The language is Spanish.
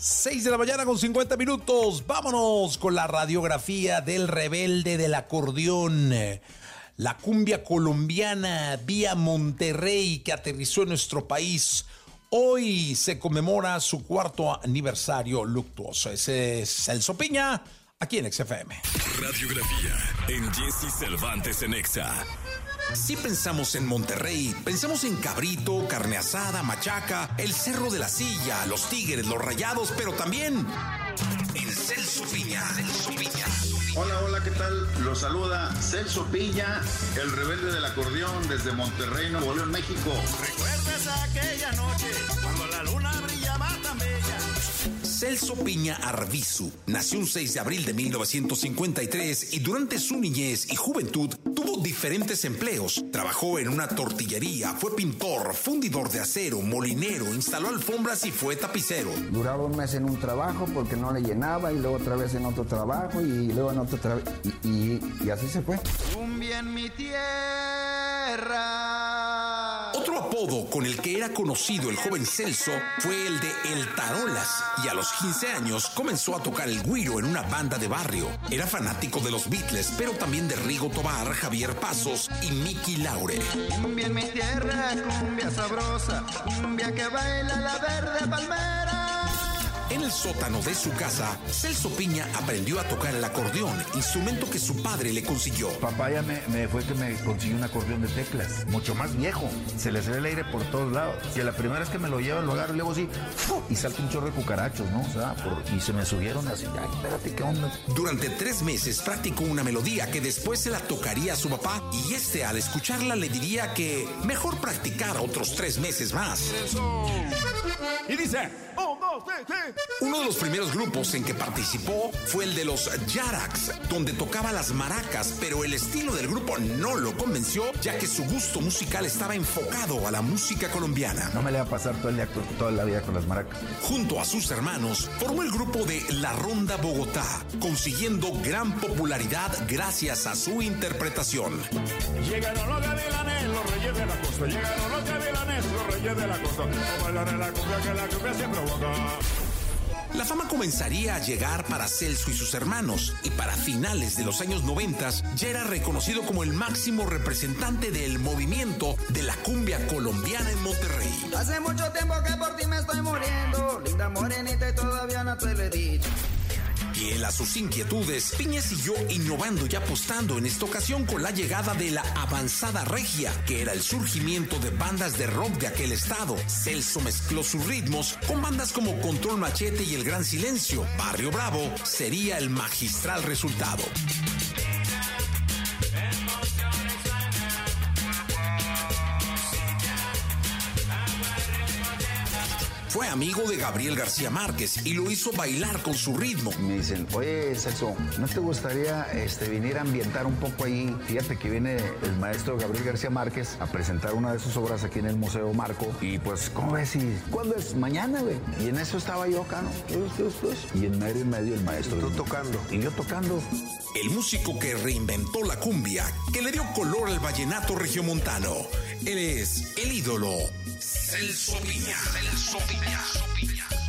6 de la mañana con 50 minutos. Vámonos con la radiografía del rebelde del acordeón. La cumbia colombiana vía Monterrey que aterrizó en nuestro país. Hoy se conmemora su cuarto aniversario luctuoso. Ese es Celso Piña, aquí en XFM. Radiografía en Jesse Cervantes en Exa. Si pensamos en Monterrey, pensamos en cabrito, carne asada, machaca, el cerro de la silla, los tigres, los rayados, pero también en Celso Piña. Celso Piña. Hola, hola, ¿qué tal? Los saluda Celso Piña, el rebelde del acordeón desde Monterrey, Nuevo León, México. ¿Recuerdas aquella noche cuando la luna brillaba tan bella? Celso Piña Arbizu nació un 6 de abril de 1953 y durante su niñez y juventud tuvo diferentes empleos. Trabajó en una tortillería, fue pintor, fundidor de acero, molinero, instaló alfombras y fue tapicero. Duraba un mes en un trabajo porque no le llenaba y luego otra vez en otro trabajo y luego en otro trabajo y, y, y así se fue. Cumbia en mi tierra. Otro apodo con el que era conocido el joven Celso fue el de El Tarolas y a los 15 años comenzó a tocar el guiro en una banda de barrio. Era fanático de los Beatles, pero también de Rigo Tobar, Javier Pasos y Mickey Laure. Cumbia en mi tierra, cumbia sabrosa, cumbia que baila la verde palmera. En el sótano de su casa, Celso Piña aprendió a tocar el acordeón, instrumento que su padre le consiguió. Papá ya me, me fue que me consiguió un acordeón de teclas, mucho más viejo. Se le sale el aire por todos lados. Si la primera vez que me lo llevan, lo agarro y luego así, y salta un chorro de cucarachos, ¿no? O sea, por- y se me subieron así, ay, espérate, ¿qué onda? Durante tres meses practicó una melodía que después se la tocaría a su papá y este al escucharla le diría que mejor practicara otros tres meses más. Y dice, un, dos, tres, tres. Uno de los primeros grupos en que participó fue el de los Yarax, donde tocaba las maracas, pero el estilo del grupo no lo convenció, ya que su gusto musical estaba enfocado a la música colombiana. No me le va a pasar todo el día toda la vida con las maracas. Junto a sus hermanos, formó el grupo de La Ronda Bogotá, consiguiendo gran popularidad gracias a su interpretación. Llegaron los gavilanes, los reyes de la costa. Llegaron los gavilanes, los reyes de la costa. En la cumbia que la cumbia se provoca. La fama comenzaría a llegar para Celso y sus hermanos, y para finales de los años 90 ya era reconocido como el máximo representante del movimiento de la cumbia colombiana en Monterrey. Hace mucho tiempo que por ti me estoy muriendo, linda morenita y todavía no te lo he dicho. Fiel a sus inquietudes, Piña siguió innovando y apostando en esta ocasión con la llegada de la avanzada regia, que era el surgimiento de bandas de rock de aquel estado. Celso mezcló sus ritmos con bandas como Control Machete y El Gran Silencio. Barrio Bravo sería el magistral resultado. Fue amigo de Gabriel García Márquez y lo hizo bailar con su ritmo. Me dicen, oye, Celso, ¿no te gustaría este, venir a ambientar un poco ahí? Fíjate que viene el maestro Gabriel García Márquez a presentar una de sus obras aquí en el Museo Marco. Y pues, ¿cómo ves? Y, ¿Cuándo es? Mañana, güey. Y en eso estaba yo acá, ¿no? Pues, pues, pues. Y en medio y medio el maestro. Tú tocando. Y yo tocando. El músico que reinventó la cumbia, que le dio color al vallenato regiomontano. Él es el ídolo Celso Piña. Celso Piña. Supilla. Supilla.